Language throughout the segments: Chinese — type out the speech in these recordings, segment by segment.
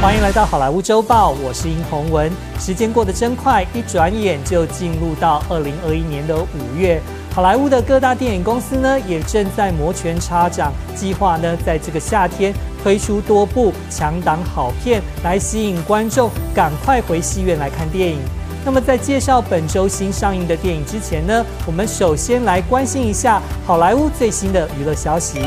欢迎来到好莱坞周报，我是殷宏文。时间过得真快，一转眼就进入到二零二一年的五月。好莱坞的各大电影公司呢，也正在摩拳擦掌，计划呢，在这个夏天推出多部强档好片，来吸引观众赶快回戏院来看电影。那么，在介绍本周新上映的电影之前呢，我们首先来关心一下好莱坞最新的娱乐消息。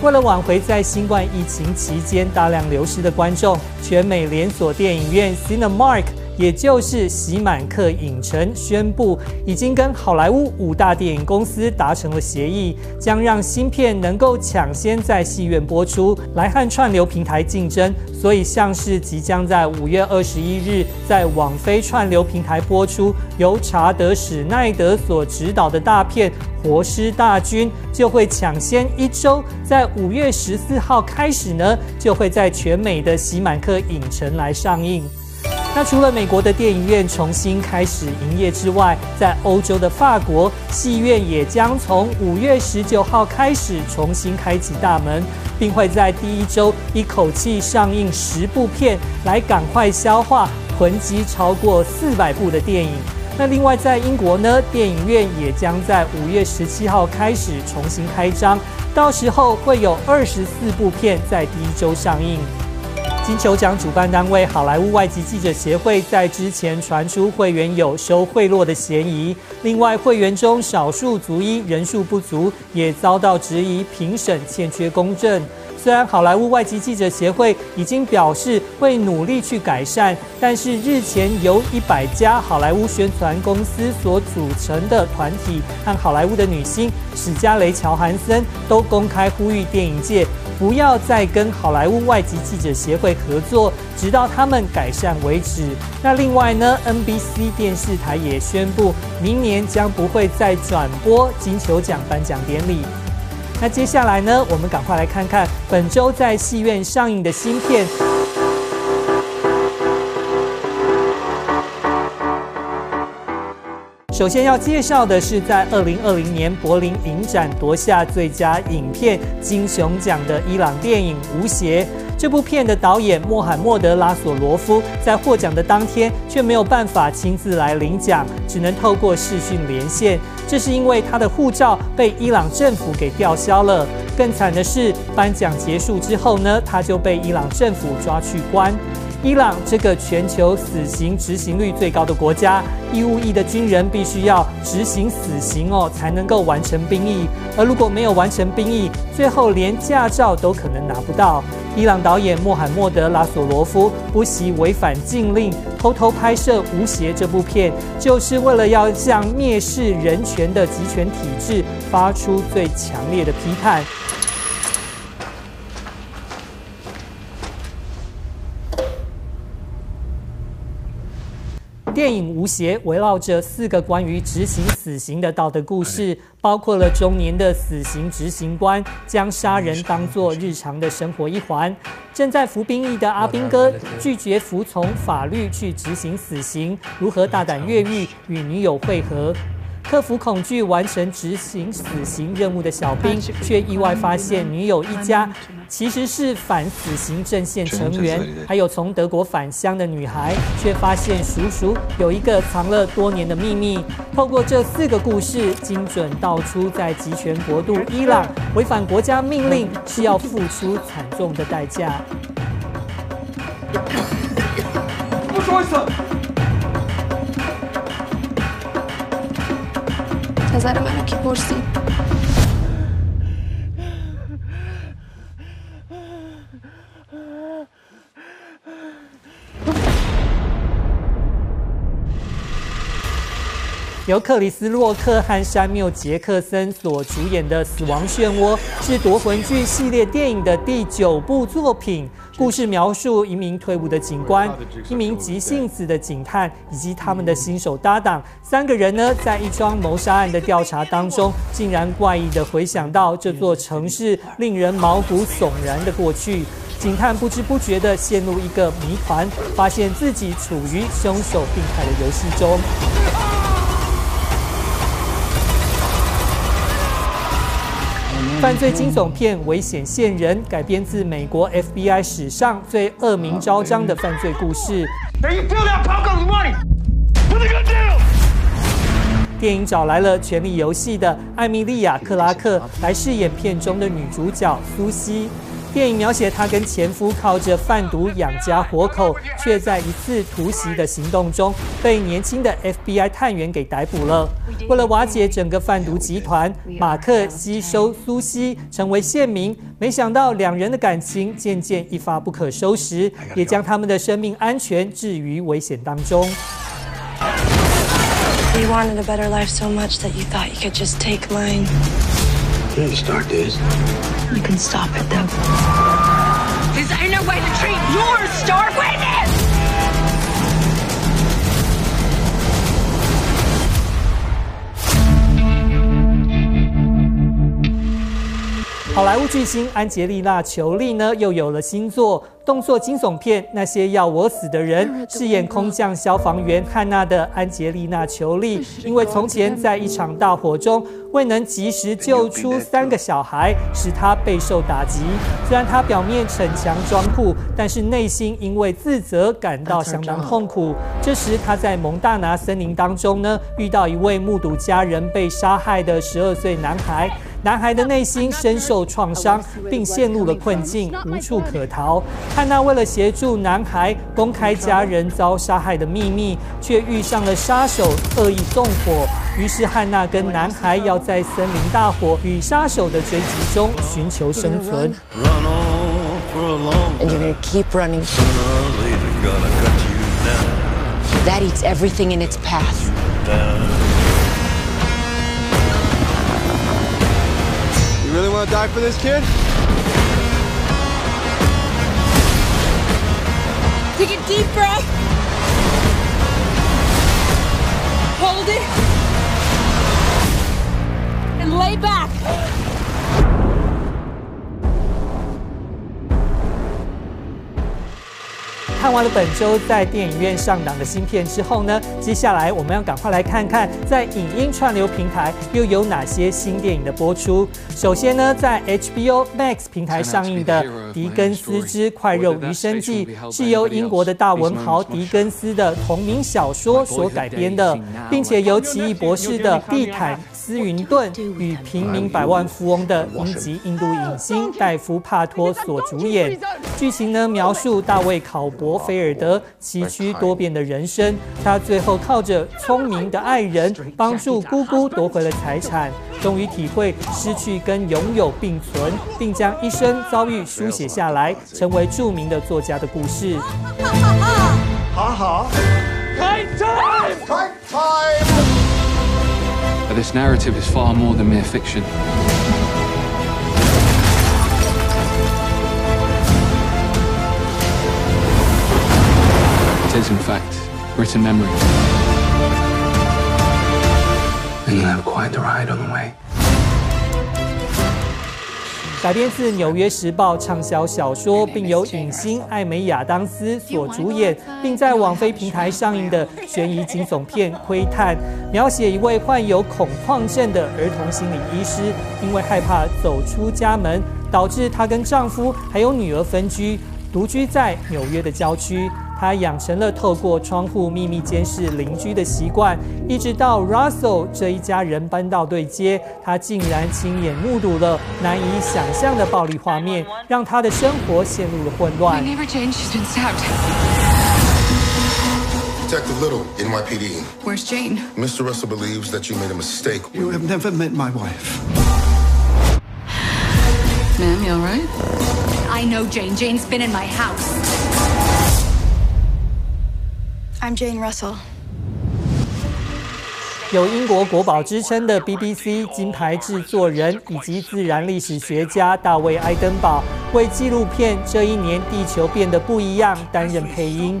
为了挽回在新冠疫情期间大量流失的观众，全美连锁电影院 Cinemark，也就是喜满客影城宣布，已经跟好莱坞五大电影公司达成了协议，将让新片能够抢先在戏院播出，来和串流平台竞争。所以，像是即将在五月二十一日在网飞串流平台播出，由查德·史奈德所执导的大片《活尸大军》，就会抢先一周，在五月十四号开始呢，就会在全美的喜满客影城来上映。那除了美国的电影院重新开始营业之外，在欧洲的法国，戏院也将从五月十九号开始重新开启大门，并会在第一周一口气上映十部片，来赶快消化囤积超过四百部的电影。那另外在英国呢，电影院也将在五月十七号开始重新开张，到时候会有二十四部片在第一周上映。金球奖主办单位好莱坞外籍记者协会在之前传出会员有收贿赂的嫌疑，另外会员中少数族裔人数不足，也遭到质疑评审欠缺公正。虽然好莱坞外籍记者协会已经表示会努力去改善，但是日前由一百家好莱坞宣传公司所组成的团体和好莱坞的女星史嘉蕾·乔韩森都公开呼吁电影界不要再跟好莱坞外籍记者协会合作，直到他们改善为止。那另外呢，NBC 电视台也宣布，明年将不会再转播金球奖颁奖典礼。那接下来呢，我们赶快来看看本周在戏院上映的新片。首先要介绍的是，在二零二零年柏林影展夺下最佳影片金熊奖的伊朗电影《无邪》。这部片的导演穆罕默德·拉索罗夫在获奖的当天却没有办法亲自来领奖，只能透过视讯连线。这是因为他的护照被伊朗政府给吊销了。更惨的是，颁奖结束之后呢，他就被伊朗政府抓去关。伊朗这个全球死刑执行率最高的国家，义务役的军人必须要执行死刑哦，才能够完成兵役。而如果没有完成兵役，最后连驾照都可能拿不到。伊朗导演穆罕默德·拉索罗夫不惜违反禁令，偷偷拍摄《无邪》这部片，就是为了要向蔑视人权的极权体制发出最强烈的批判。电影《无邪》围绕着四个关于执行死刑的道德故事，包括了中年的死刑执行官将杀人当作日常的生活一环，正在服兵役的阿兵哥拒绝服从法律去执行死刑，如何大胆越狱与女友会合。克服恐惧完成执行死刑任务的小兵，却意外发现女友一家其实是反死刑阵线成员。还有从德国返乡的女孩，却发现叔叔有一个藏了多年的秘密。透过这四个故事，精准道出在集权国度伊朗违反国家命令是要付出惨重的代价。不由克里斯·洛克和山缪·杰克森所主演的《死亡漩涡》是夺魂剧系列电影的第九部作品。故事描述一名退伍的警官、一名急性子的警探以及他们的新手搭档三个人呢，在一桩谋杀案的调查当中，竟然怪异的回想到这座城市令人毛骨悚然的过去。警探不知不觉地陷入一个谜团，发现自己处于凶手病态的游戏中。犯罪惊悚片《危险线人》改编自美国 FBI 史上最恶名昭彰的犯罪故事。电影找来了《权力游戏》的艾米莉亚·克拉克来饰演片中的女主角苏西。电影描写她跟前夫靠着贩毒养家活口，却在一次突袭的行动中被年轻的 FBI 探员给逮捕了。为了瓦解整个贩毒集团，马克吸收苏西成为线民，没想到两人的感情渐渐一发不可收拾，也将他们的生命安全置于危险当中。You wanted a better life so much that you thought you could just take mine. You start this. You can stop it, though. Is there no way to treat your star witness? 好莱坞巨星安杰丽娜·裘丽呢，又有了新作。动作惊悚片《那些要我死的人》，饰演空降消防员汉娜的安杰丽娜·裘丽，因为从前在一场大火中未能及时救出三个小孩，使她备受打击。虽然她表面逞强装酷，但是内心因为自责感到相当痛苦。这时，她在蒙大拿森林当中呢，遇到一位目睹家人被杀害的十二岁男孩。男孩的内心深受创伤，并陷入了困境，无处可逃。汉娜为了协助男孩公开家人遭杀害的秘密，却遇上了杀手恶意纵火。于是汉娜跟男孩要在森林大火与杀手的追击中寻求生存。Die for this kid? Take a deep breath. Hold it. And lay back. 看完了本周在电影院上档的新片之后呢，接下来我们要赶快来看看在影音串流平台又有哪些新电影的播出。首先呢，在 HBO Max 平台上映的《狄更斯之快肉余生记》是由英国的大文豪狄更斯的同名小说所改编的，并且由奇异博士的蒂坦斯云顿与平民百万富翁的英籍印度影星戴夫帕托所主演。剧情呢，描述大卫考伯。菲尔德崎岖多变的人生，他最后靠着聪明的爱人帮助姑姑夺回了财产，终于体会失去跟拥有并存，并将一生遭遇书写下来，成为著名的作家的故事。哈哈 This narrative is far more than mere fiction. It is, in fact, written memory. And you'll have quite the ride on the way. 改编自《纽约时报》畅销小说，并由影星艾美亚当斯所主演，并在网飞平台上映的悬疑惊悚片《窥探》，描写一位患有恐慌症的儿童心理医师，因为害怕走出家门，导致她跟丈夫还有女儿分居，独居在纽约的郊区。他养成了透过窗户秘密监视邻居的习惯，一直到 Russell 这一家人搬到对街，他竟然亲眼目睹了难以想象的暴力画面，让他的生活陷入了混乱。Detective Little, NYPD. Where's Jane? Mr. Russell believes that you made a mistake. You have never met my wife. Ma'am, you all right? I know Jane. Jane's been in my house. I'm Jane Russell. 有英国国宝之称的 BBC 金牌制作人以及自然历史学家大卫·爱登堡为纪录片《这一年地球变得不一样》担任配音。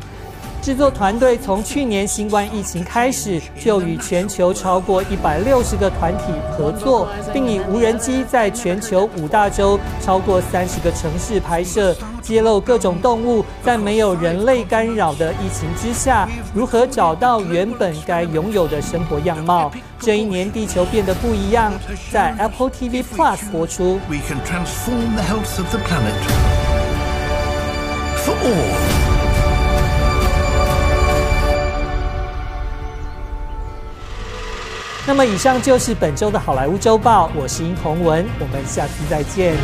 制作团队从去年新冠疫情开始，就与全球超过一百六十个团体合作，并以无人机在全球五大洲超过三十个城市拍摄，揭露各种动物在没有人类干扰的疫情之下，如何找到原本该拥有的生活样貌。这一年，地球变得不一样，在 Apple TV Plus 播出。那么，以上就是本周的好莱坞周报，我是殷宏文，我们下次再见。